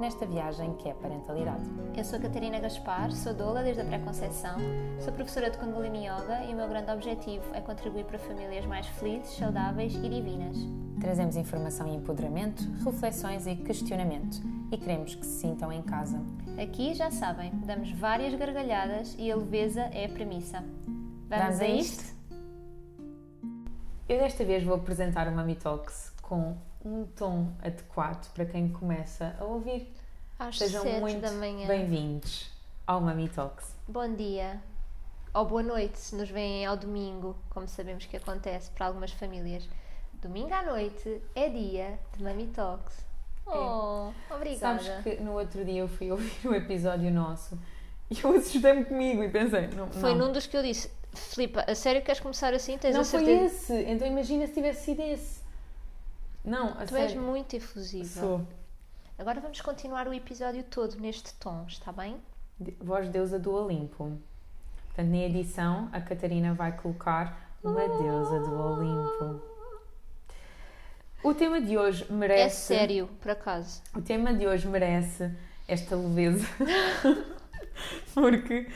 nesta viagem que é parentalidade. Eu sou a Catarina Gaspar, sou doula desde a pré-conceição, sou professora de Kundalini Yoga e o meu grande objetivo é contribuir para famílias mais felizes, saudáveis e divinas. Trazemos informação e empoderamento, reflexões e questionamento e queremos que se sintam em casa. Aqui, já sabem, damos várias gargalhadas e a leveza é a premissa. Vamos, Vamos a isto? Eu desta vez vou apresentar o Mami Talks com um tom adequado para quem começa a ouvir. Às Sejam muito bem-vindos ao Mami Talks. Bom dia. Ou boa noite, se nos veem ao domingo, como sabemos que acontece para algumas famílias. Domingo à noite é dia de Mami Talks. Oh, obrigada. Sabes que no outro dia eu fui ouvir o episódio nosso e eu assustei-me comigo e pensei, não, Foi não, num dos que eu disse, Filipa, a sério queres começar assim? Tens não a foi esse. Então imagina se tivesse sido esse. Não, a Tu és sério. muito efusiva. Sou. Agora vamos continuar o episódio todo neste tom, está bem? Voz deusa do Olimpo. Portanto, na edição, a Catarina vai colocar uma deusa do Olimpo. O tema de hoje merece. É sério, por acaso. O tema de hoje merece esta leveza. Porque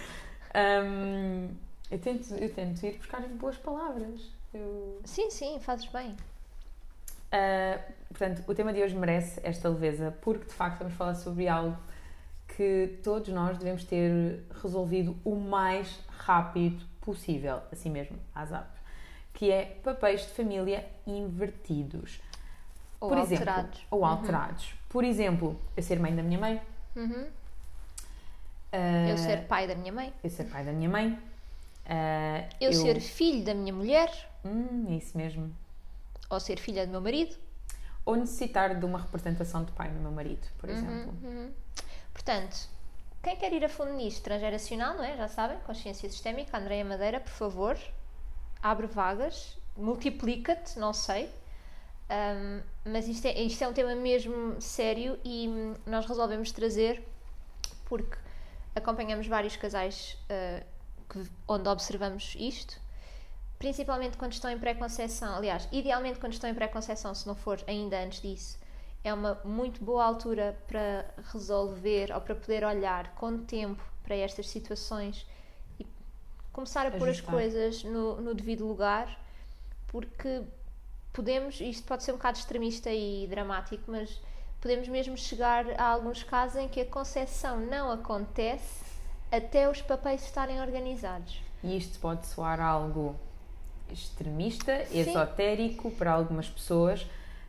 hum, eu, tento, eu tento ir buscar as boas palavras. Eu, Sim, sim, fazes bem. Ah, portanto, o tema de hoje merece esta leveza, porque de facto vamos falar sobre algo que todos nós devemos ter resolvido o mais rápido possível, assim mesmo, às apps, que é papéis de família invertidos. Ou Por exemplo, alterados. ou alterados. Por exemplo, eu ser mãe da minha mãe, Uhum. ah, Eu ser pai da minha mãe. eu ser pai da minha mãe, ah, Eu, ser filho da minha mulher. Hum, é isso mesmo. Ou ser filha do meu marido. Ou necessitar de uma representação de pai no meu marido, por exemplo. Uhum. Portanto, quem quer ir a fundo nisto, transgeracional, não é? Já sabem, consciência sistémica, Andreia Madeira, por favor, abre vagas, multiplica-te, não sei. Ahm, mas isto é, isto é um tema mesmo sério e hum, nós resolvemos trazer porque acompanhamos vários casais ah, que- onde observamos isto, principalmente quando estão em pré-conceição. Aliás, idealmente quando estão em pré-conceição, se não for ainda antes disso, é uma muito boa altura para resolver ou para poder olhar com tempo para estas situações e começar a pôr as Ajustar. coisas no, no devido lugar, porque podemos, isto pode ser um bocado extremista e dramático, mas podemos mesmo chegar a alguns casos em que a concepção não acontece até os papéis estarem organizados. E isto pode soar algo extremista, esotérico para algumas pessoas,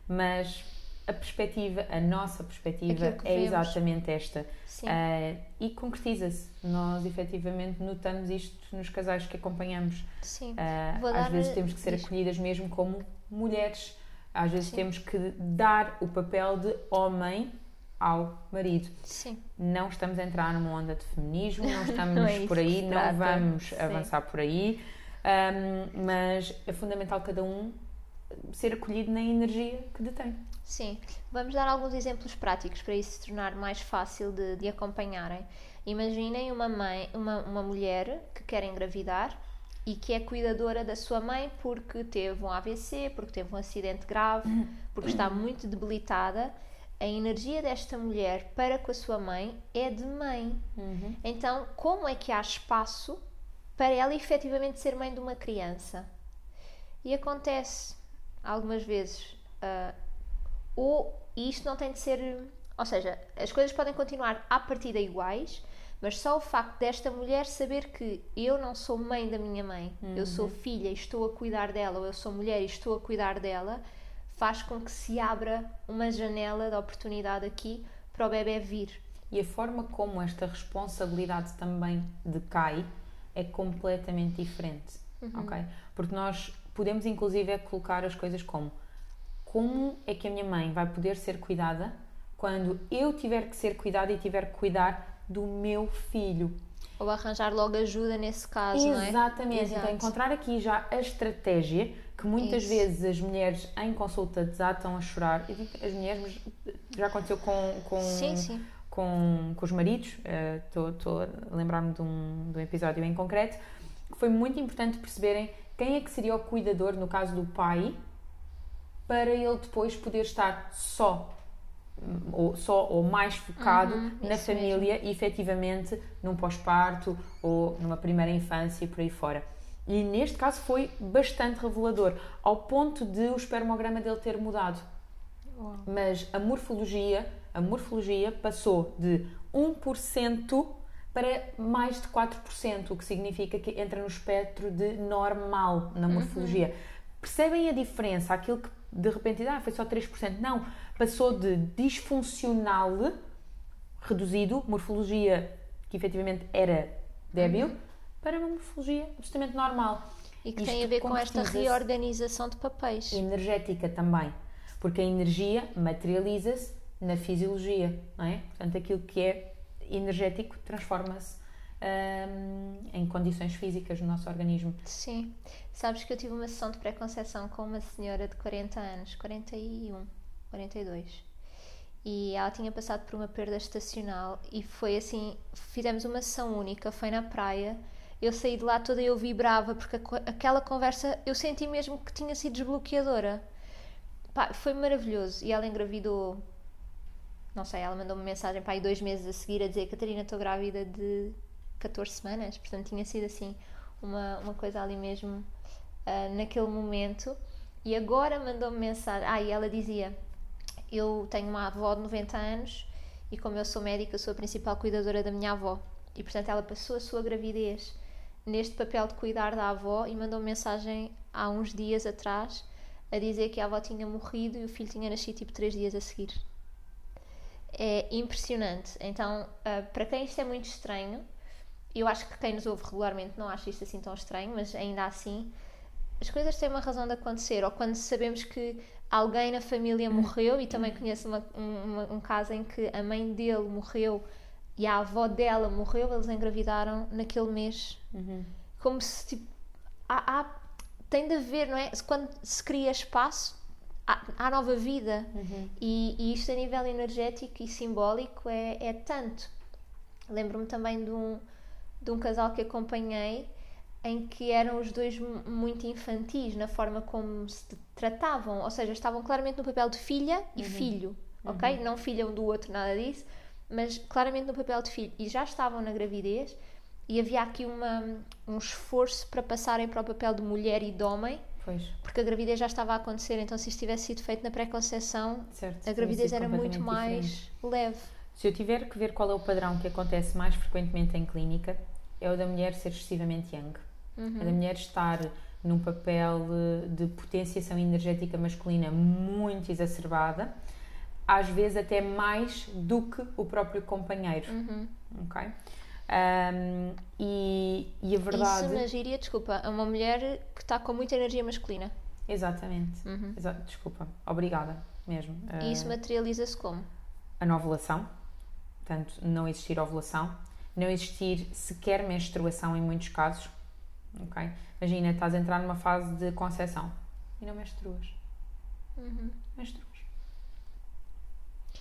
mas a perspectiva, a nossa perspectiva é vemos. exatamente esta. Sim. Ah, e concretiza-se. Nós efetivamente notamos isto nos casais que acompanhamos. Sim. Vou às vezes temos que ser diz. acolhidas mesmo como mulheres. Às vezes Sim. temos que dar o papel de homem ao marido. Sim. Não estamos a entrar numa onda de feminismo, não estamos Não é por aí, não vamos Sim. avançar por aí, Ahm, mas é fundamental cada um ser acolhido na energia que detém. Sim, vamos dar alguns exemplos práticos para isso se tornar mais fácil de, de acompanharem. Imaginem uma mãe, uma, uma mulher que quer engravidar e que é cuidadora da sua mãe porque teve um AVC, porque teve um acidente grave, porque está muito debilitada. A energia desta mulher para com a sua mãe é de mãe. Então, como é que há espaço para ela efetivamente ser mãe de uma criança? E acontece algumas vezes. ah, ou e isto não tem de ser. Ou seja, as coisas podem continuar à partida iguais, mas só o facto desta mulher saber que eu não sou mãe da minha mãe, eu sou filha e estou a cuidar dela, ou eu sou mulher e estou a cuidar dela, faz com que se abra uma janela de oportunidade aqui para o bebê vir. E a forma como esta responsabilidade também decai é completamente diferente, Uhum. ok? Porque nós podemos inclusive é colocar as coisas como como é que a minha mãe vai poder ser cuidada quando eu tiver que ser cuidada e tiver que cuidar do meu filho. Ou arranjar logo ajuda nesse caso, não é? Exatamente. Então, encontrar aqui já a estratégia que que muitas Isso. vezes as mulheres em consulta desatam a chorar. Eu digo as mulheres, mas já aconteceu com, com, Sim, sim. Com, com os maridos. Estou a lembrar-me de um, de um episódio em concreto que foi muito importante perceberem quem é que seria o cuidador, no caso do pai, para ele depois poder estar só ou só ou mais focado Uhum, na família e efetivamente num pós-parto ou numa primeira infância e por aí fora. E neste caso foi bastante revelador, ao ponto de o espermograma dele ter mudado. Uau. Mas a morfologia, a morfologia passou de 1% para mais de 4%, o que significa que entra no espectro de normal na morfologia. Percebem a diferença? Aquilo que de repente ah, foi só 3%. Não, passou de disfuncional, reduzido, morfologia que efetivamente era débil, para uma morfologia absolutamente normal. E que Isto tem a ver com esta reorganização de papéis. energética também, porque a energia materializa-se na fisiologia, não é? Portanto, aquilo que é energético transforma-se hum, em condições físicas no nosso organismo. Sim. Sabes que eu tive uma sessão de pré-conceição com uma senhora de 40 anos, 41, 42. E ela tinha passado por uma perda estacional e foi assim, fizemos uma sessão única, foi na praia. Eu saí de lá toda eu vibrava porque aquela conversa eu senti mesmo que tinha sido desbloqueadora. Pá, foi maravilhoso. E ela engravidou, não sei, ela mandou-me mensagem para aí dois meses a seguir a dizer Catarina, estou grávida de 14 semanas. Portanto, tinha sido assim uma, uma coisa ali mesmo ah, naquele momento. E agora mandou-me mensagem. Ah, e ela dizia: Eu tenho uma avó de 90 anos e, como eu sou médica, sou a principal cuidadora da minha avó. E, portanto, ela passou a sua gravidez neste papel de cuidar da avó e mandou mensagem há uns dias atrás a dizer que a avó tinha morrido e o filho tinha nascido tipo 3 dias a seguir. É impressionante. Então, ah, para quem isto é muito estranho, eu acho que quem nos ouve regularmente não acha isto assim tão estranho, mas ainda assim, as coisas têm uma razão de acontecer. Ou quando sabemos que alguém na família morreu, e também conheço uma- um, uma- um caso em que a mãe dele morreu e a avó dela morreu, eles engravidaram naquele mês. Como se tipo. Há, há- tem de haver, não é? Quando se cria espaço, há, há nova vida. E, e isto a nível energético e simbólico é, é tanto. Lembro-me também de um, de um casal que acompanhei em que eram os dois mu- muito infantis na forma como se tratavam, ou seja, estavam claramente no papel de filha e filho, ok? Não filha um do outro, nada disso, mas claramente no papel de filho. E já estavam na gravidez e havia aqui uma, um esforço para passarem para o papel de mulher e de homem, Pois, porque a gravidez já estava a acontecer, então se isto tivesse sido feito na pré-conceição, a gravidez era muito mais diferente. leve. Se eu tiver que ver qual é o padrão que acontece mais frequentemente em clínica, é o da mulher ser excessivamente young. Uhum. É da mulher estar num papel de potenciação energética masculina muito exacerbada, às vezes até mais do que o próprio companheiro. Uhum. Ok? Ahm, e, e a verdade. Isso na gíria, desculpa, é uma mulher que está com muita energia masculina. Exatamente. Uhum. Exa- Desculpa. Obrigada mesmo. E isso Ah, materializa-se como? a não ovulação, portanto, não existir ovulação, não existir sequer menstruação em muitos casos. Ok? Imagina, estás a entrar numa fase de concepção e não menstruas. Uhum. Menstruas.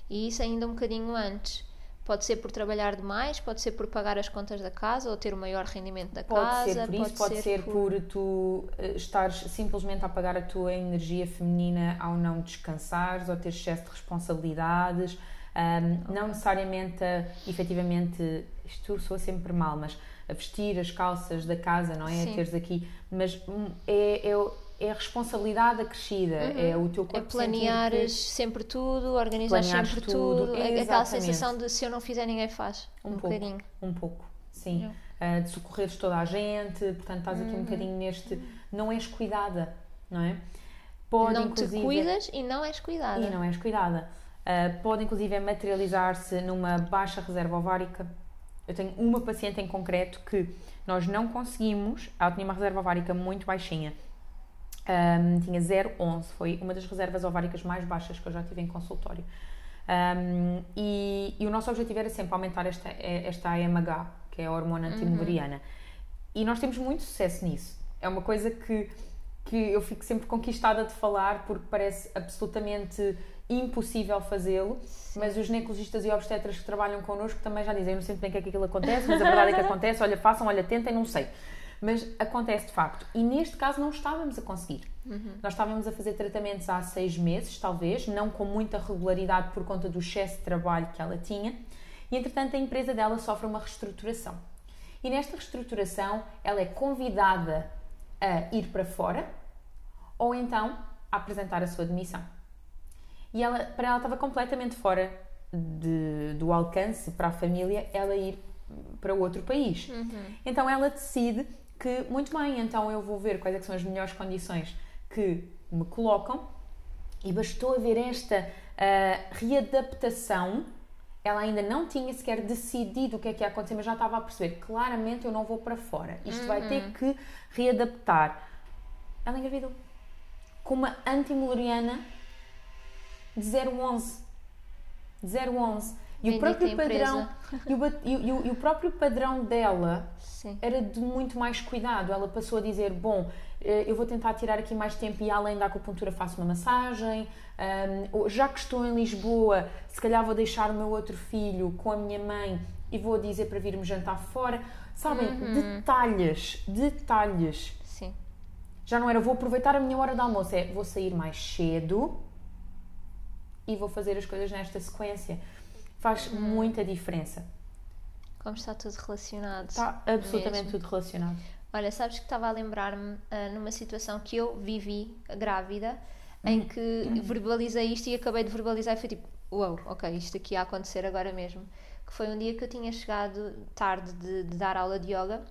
E isso ainda um bocadinho antes. Pode ser por trabalhar demais, pode ser por pagar as contas da casa ou ter o maior rendimento da Pode casa. ser por isso, pode, ser, por... tu eh, estares simplesmente a apagar a tua energia feminina ao não descansares ou ter excesso de responsabilidades. Ahm, Não necessariamente, a, efetivamente, isto soa sempre mal, mas a vestir as calças da casa, não é? Sim. A teres aqui, mas hum, é, é, é a responsabilidade acrescida, é o teu É corpo planeares sentir sempre tudo, organizar Planeares sempre tudo, tudo. É Aquela sensação de se eu não fizer, ninguém faz. que Um, um, pouco, bocadinho. um pouco, sim. Ah, de socorreres toda a gente, portanto estás aqui um Uhum. bocadinho neste, não és cuidada, não é? Pode não inclusive te cuidas e não és cuidada. e não és cuidada. Ah, pode inclusive materializar-se numa baixa reserva ovárica. Eu tenho uma paciente em concreto que nós não conseguimos, ela tinha uma reserva ovárica muito baixinha. Ahm, tinha 0,11, foi uma das reservas ováricas mais baixas que eu já tive em consultório. Ahm, e, e o nosso objetivo era sempre aumentar esta, esta AMH, que é a hormona antimuleriana. E nós temos muito sucesso nisso. É uma coisa que que eu fico sempre conquistada de falar porque parece absolutamente impossível fazê-lo, mas os ginecologistas e obstetras que trabalham connosco também já dizem, eu não sei bem o que é que aquilo acontece, mas a verdade é que acontece, olha, façam, olha, tentem, não sei. Mas acontece de facto. E neste caso não estávamos a conseguir. Uhum. Nós estávamos a fazer tratamentos há seis meses, talvez, não com muita regularidade por conta do excesso de trabalho que ela tinha. E entretanto a empresa dela sofre uma reestruturação. E nesta reestruturação ela é convidada a ir para fora ou então a apresentar a sua demissão. E ela, para ela estava completamente fora de, do alcance para a família ela ir para outro país. Então ela decide que, muito bem, então eu vou ver quais é são as melhores condições que me colocam e bastou ver esta uh, readaptação. Ela ainda não tinha sequer decidido o que é que ia acontecer, mas já estava a perceber claramente eu não vou para fora. Isto vai ter que readaptar. Ela engravidou com uma antimuleriana de 011. De 011. E o, próprio padrão, e, o, e, o, e o próprio padrão dela Sim. era de muito mais cuidado. Ela passou a dizer: Bom, eu vou tentar tirar aqui mais tempo e além da acupuntura faço uma massagem. Um, já que estou em Lisboa, se calhar vou deixar o meu outro filho com a minha mãe e vou dizer para vir-me jantar fora. Sabem, Uhum. detalhes, detalhes. Sim. Já não era vou aproveitar a minha hora de almoço, é vou sair mais cedo e vou fazer as coisas nesta sequência. Faz muita diferença. Como está tudo relacionado. Está absolutamente Mesmo. tudo relacionado. Olha, sabes que estava a lembrar-me ah, numa situação que eu vivi grávida, em que verbalizei isto e acabei de verbalizar e foi tipo, uau, ok, isto aqui ia acontecer agora mesmo. Que foi um dia que eu tinha chegado tarde de, de dar aula de yoga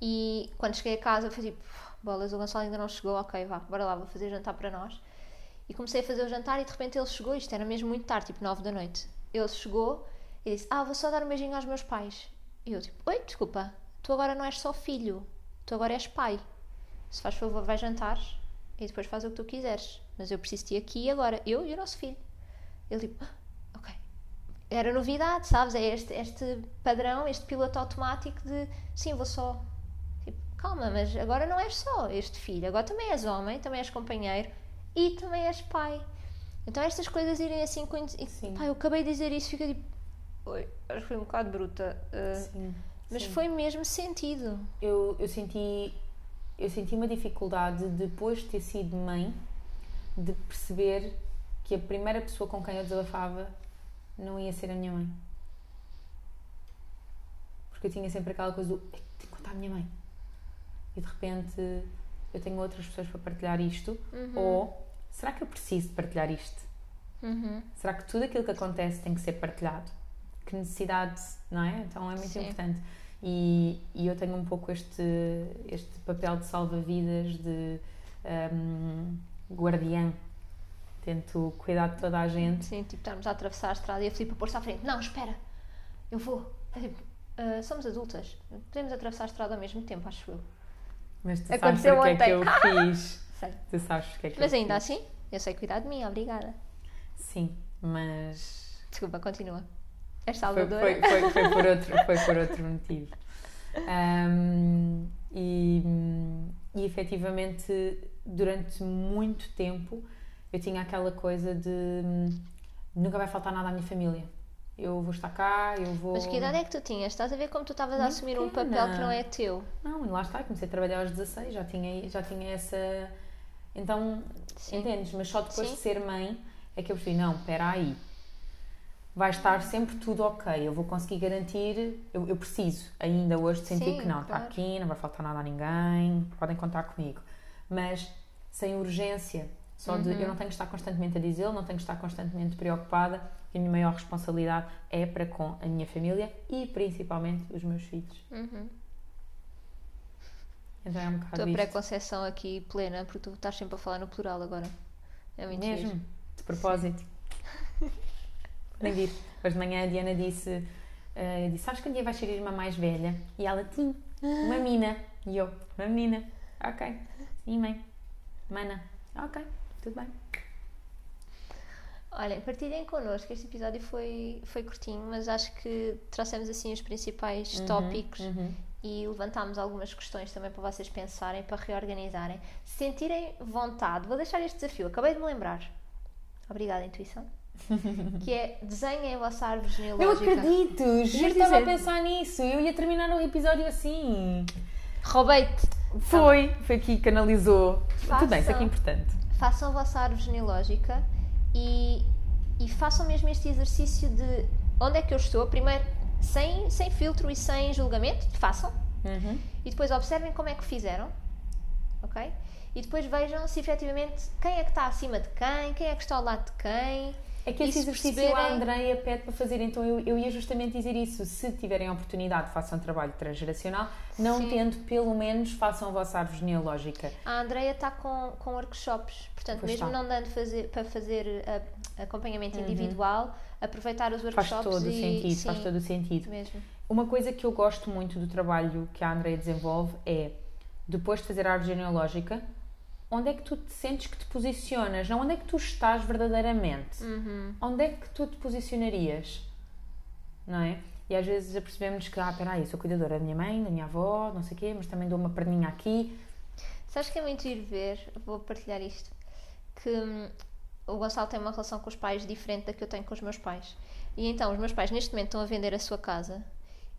e quando cheguei a casa foi tipo, bolas, o Gonçalo ainda não chegou, ok, vá, bora lá, vou fazer jantar para nós. E comecei a fazer o jantar e de repente ele chegou, isto era mesmo muito tarde, tipo 9 da noite. Ele chegou e disse, ah, vou só dar um beijinho aos meus pais. E eu tipo, oi, desculpa, tu agora não és só filho, tu agora és pai. Se faz favor, vai jantar e depois faz o que tu quiseres. Mas eu preciso de aqui e agora, eu e o nosso filho. Ele tipo, "Ah, ok. Era novidade, sabes? É este, este padrão, este piloto automático de sim, vou só. Tipo, calma, mas agora não és só este filho, agora também és homem, também és companheiro e também és pai. Então estas coisas irem assim com. e, Sim. Pá, eu acabei de dizer isso, fica tipo. Oi, acho que foi um bocado bruta. uh, Sim. mas sim. foi mesmo sentido. Eu, eu senti eu senti uma dificuldade depois de ter sido mãe de perceber que a primeira pessoa com quem eu desabafava não ia ser a minha mãe. Porque eu tinha sempre aquela coisa do "Ei, tenho que contar à minha mãe. E de repente eu tenho outras pessoas para partilhar isto. Ou será que eu preciso de partilhar isto? Uhum. Será que tudo aquilo que acontece tem que ser partilhado? Que necessidade, não é? Então é muito Sim. importante. E, e eu tenho um pouco este, este papel de salva-vidas, de hum, guardiã. Tento cuidar de toda a gente. Sim, tipo, estarmos a atravessar a estrada e a Filipe pôr-se à frente. Não, espera, eu vou. É tipo, "Ah, somos adultas, podemos atravessar a estrada ao mesmo tempo, acho eu. Mas tu sabes Aconteceu porque é que eu fiz. Sei. Tu sabes porque é que Mas eu ainda fiz. assim, eu sei cuidar de mim, obrigada. Sim, mas Desculpa, continua. És foi, salvadora. foi, foi, foi por outro, foi por outro motivo. Ahm, e, e efetivamente, durante muito tempo, eu tinha aquela coisa de nunca vai faltar nada à minha família. Eu vou estar cá, eu vou. Mas que idade é que tu tinhas? Estás a ver como tu estavas a assumir um pequena. papel que não é teu? Não, e lá está, comecei a trabalhar aos 16, já tinha, já tinha essa. Então, Sim. entendes? Mas só depois Sim. de ser mãe é que eu percebi: não, espera aí. Vai estar sempre tudo ok. Eu vou conseguir garantir. Eu, eu preciso ainda hoje de sentir Sim, que não, está claro. aqui, não vai faltar nada a ninguém, podem contar comigo. Mas sem urgência. Só de Uhum. eu não tenho que estar constantemente a dizê-lo, não tenho que estar constantemente preocupada. E a minha maior responsabilidade é para com a minha família e principalmente os meus filhos. Uhum. Então é um bocado Tua isto. preconceção aqui plena, porque tu estás sempre a falar no plural agora. É muito Mesmo, giro. de propósito. Hoje de manhã a Diana disse: eh, disse Sabes que um dia vais ser irmã mais velha? E ela, sim, uma mina. E eu, uma menina. Ok, sim, mãe. Mana. Ok, tudo bem. Olhem, partilhem connosco. Este episódio foi, foi curtinho, mas acho que trouxemos assim os principais tópicos Uhum. E levantámos algumas questões também para vocês pensarem, para reorganizarem, sentirem vontade. Vou deixar este desafio, acabei de me lembrar. Obrigada, intuição. que é desenhem a vossa árvore Eu genealógica. acredito, juro que estava a pensar nisso. Eu ia terminar o episódio assim. Roubei-te. Foi, foi aqui que canalizou. Tudo bem, isso é que é Façam. importante. façam a vossa árvore genealógica e, e façam mesmo este exercício de onde é que eu estou, primeiro sem, sem filtro e sem julgamento, façam, Uhum. e depois observem como é que fizeram, ok? E depois vejam se efetivamente quem é que está acima de quem, quem é que está ao lado de quem. É que esse se exercício perceberem- a Andreia pede para fazer, então eu, eu ia justamente dizer isso. Se tiverem a oportunidade, façam trabalho transgeracional. Não Sim. tendo, pelo menos, façam a vossa árvore genealógica. A Andrea está com, com workshops, portanto, Pois mesmo está. não dando fazer, para fazer ah, acompanhamento individual, aproveitar os Faz workshops todo o e sentido, sim, faz todo o sentido. mesmo. Uma coisa que eu gosto muito do trabalho que a Andrea desenvolve é, depois de fazer a árvore genealógica, onde é que tu te sentes que te posicionas? Não onde é que tu estás verdadeiramente? Uhum. Onde é que tu te posicionarias? Não é? E às vezes apercebemos que, ah, peraí, eu sou cuidadora da minha mãe, da minha avó, não sei o quê, mas também dou uma perninha aqui. Sabes que é muito ir ver, vou partilhar isto, que hum, o Gonçalo tem uma relação com os pais diferente da que eu tenho com os meus pis. E então, os meus pais neste momento estão a vender a sua casa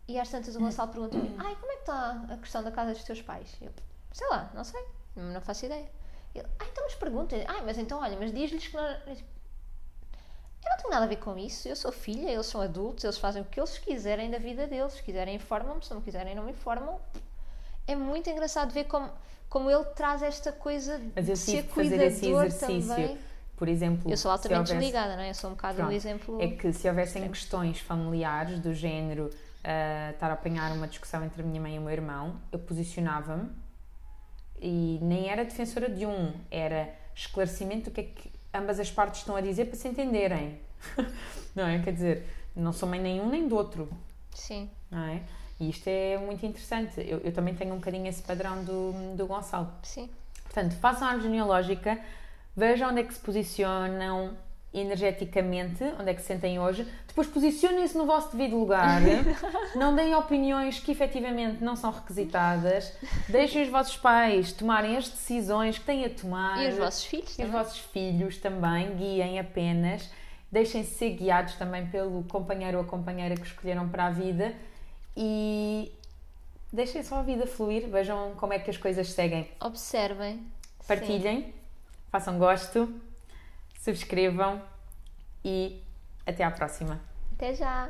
e às tantas o Gonçalo pergunta-me: Ai, como é que está a questão da casa dos teus pais? Eu, sei lá, não sei, não faço ideia. Ele, ai, então mas pergunta, ai, mas então olha, mas diz-lhes que não. Eu não tenho nada a ver com isso, eu sou filha, eles são adultos, eles fazem o que eles quiserem da vida deles. Se quiserem, informam-me, se não quiserem, não me informam. É muito engraçado ver como, como ele traz esta coisa Mas eu de ser de fazer esse cuidador exercício. também. Por exemplo, Eu sou altamente houvesse- desligada, não é? Eu sou um bocado Pronto. o exemplo. É que se houvessem questões familiares do género ah, estar a apanhar uma discussão entre a minha mãe e o meu irmão, eu posicionava-me e nem era defensora de um, era esclarecimento do que é que ambas as partes estão a dizer para se entenderem. não é? Quer dizer, não sou mãe nenhum nem do outro, Sim, não é? E isto é muito interessante. Eu, eu também tenho um bocadinho esse padrão do, do Gonçalo. sim. Portanto, façam a genealógica, vejam onde é que se posicionam energeticamente, onde é que se sentem hoje, depois posicionem-se no vosso devido lugar, não deem opiniões que efetivamente não são requisitadas, deixem os vossos pais tomarem as decisões que têm a tomar. E os vossos filhos E os também. vossos filhos também, guiem apenas, deixem-se ser guiados também pelo companheiro ou companheira que escolheram para a vida e deixem só a vida fluir, vejam como é que as coisas seguem. Observem. Sim. Partilhem, façam gosto, subscrevam e até à próxima. Até já.